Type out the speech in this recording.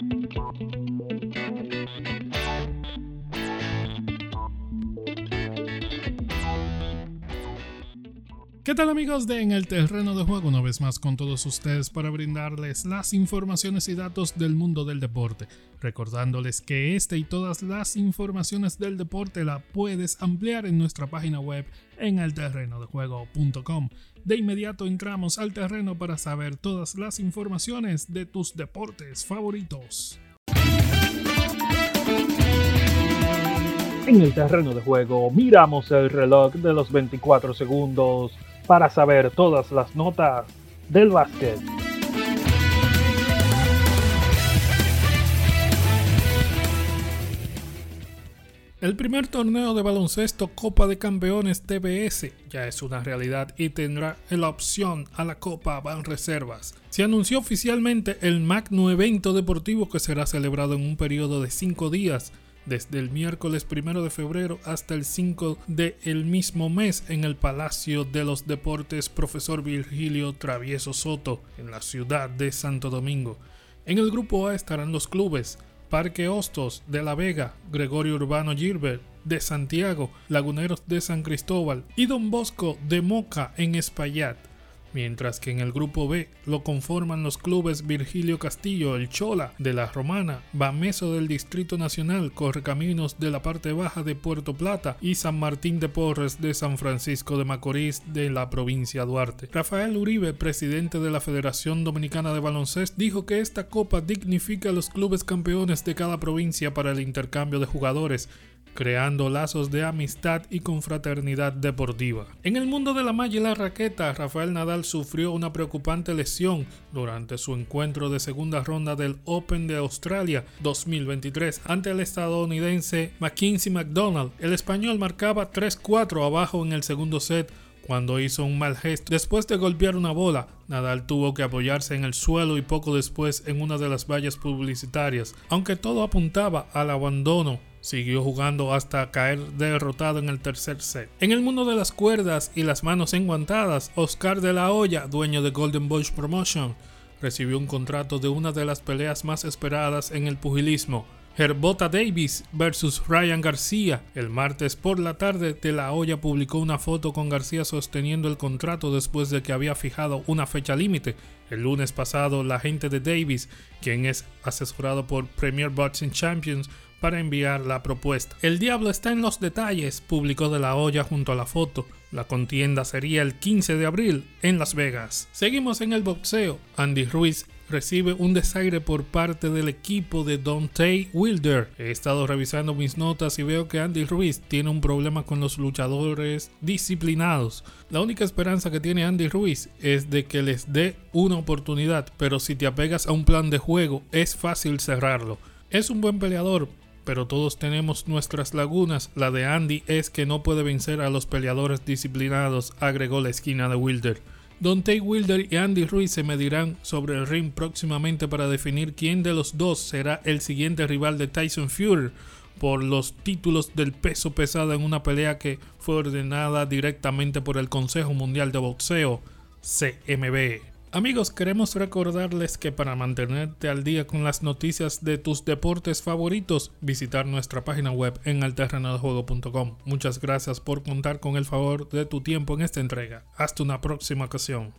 Thank you. ¿Qué tal amigos de En el Terreno de Juego? Una vez más con todos ustedes para brindarles las informaciones y datos del mundo del deporte. Recordándoles que este y todas las informaciones del deporte la puedes ampliar en nuestra página web en elterrenodejuego.com. De inmediato entramos al terreno para saber todas las informaciones de tus deportes favoritos. En el terreno de juego miramos el reloj de los 24 segundos para saber todas las notas del básquet. El primer torneo de baloncesto Copa de Campeones TBS ya es una realidad y tendrá la opción a la Copa Van Reservas. Se anunció oficialmente el magno evento deportivo que será celebrado en un periodo de cinco días desde el miércoles 1 de febrero hasta el 5 de el mismo mes en el Palacio de los Deportes Profesor Virgilio Travieso Soto en la ciudad de Santo Domingo. En el grupo A estarán los clubes Parque Hostos de La Vega, Gregorio Urbano Gilbert de Santiago, Laguneros de San Cristóbal y Don Bosco de Moca en Espaillat mientras que en el grupo B lo conforman los clubes Virgilio Castillo, el Chola de la Romana, Bameso del Distrito Nacional, Correcaminos de la parte baja de Puerto Plata y San Martín de Porres de San Francisco de Macorís de la provincia Duarte. Rafael Uribe, presidente de la Federación Dominicana de Baloncesto, dijo que esta copa dignifica a los clubes campeones de cada provincia para el intercambio de jugadores creando lazos de amistad y confraternidad deportiva. En el mundo de la malla y la raqueta, Rafael Nadal sufrió una preocupante lesión durante su encuentro de segunda ronda del Open de Australia 2023 ante el estadounidense Mackenzie McDonald. El español marcaba 3-4 abajo en el segundo set cuando hizo un mal gesto. Después de golpear una bola, Nadal tuvo que apoyarse en el suelo y poco después en una de las vallas publicitarias. Aunque todo apuntaba al abandono Siguió jugando hasta caer derrotado en el tercer set. En el mundo de las cuerdas y las manos enguantadas, Oscar de la Hoya, dueño de Golden Boy Promotion, recibió un contrato de una de las peleas más esperadas en el pugilismo. Herbota Davis versus Ryan García. El martes por la tarde, De La Hoya publicó una foto con García sosteniendo el contrato después de que había fijado una fecha límite. El lunes pasado, la gente de Davis, quien es asesorado por Premier Boxing Champions, para enviar la propuesta. El diablo está en los detalles, publicó de la olla junto a la foto. La contienda sería el 15 de abril en Las Vegas. Seguimos en el boxeo. Andy Ruiz recibe un desaire por parte del equipo de Dante Wilder. He estado revisando mis notas y veo que Andy Ruiz tiene un problema con los luchadores disciplinados. La única esperanza que tiene Andy Ruiz es de que les dé una oportunidad, pero si te apegas a un plan de juego es fácil cerrarlo. Es un buen peleador, pero todos tenemos nuestras lagunas. La de Andy es que no puede vencer a los peleadores disciplinados, agregó la esquina de Wilder. Dante Wilder y Andy Ruiz se medirán sobre el ring próximamente para definir quién de los dos será el siguiente rival de Tyson Fury por los títulos del peso pesado en una pelea que fue ordenada directamente por el Consejo Mundial de Boxeo, CMB. Amigos, queremos recordarles que para mantenerte al día con las noticias de tus deportes favoritos, visitar nuestra página web en alterrenodejuego.com. Muchas gracias por contar con el favor de tu tiempo en esta entrega. Hasta una próxima ocasión.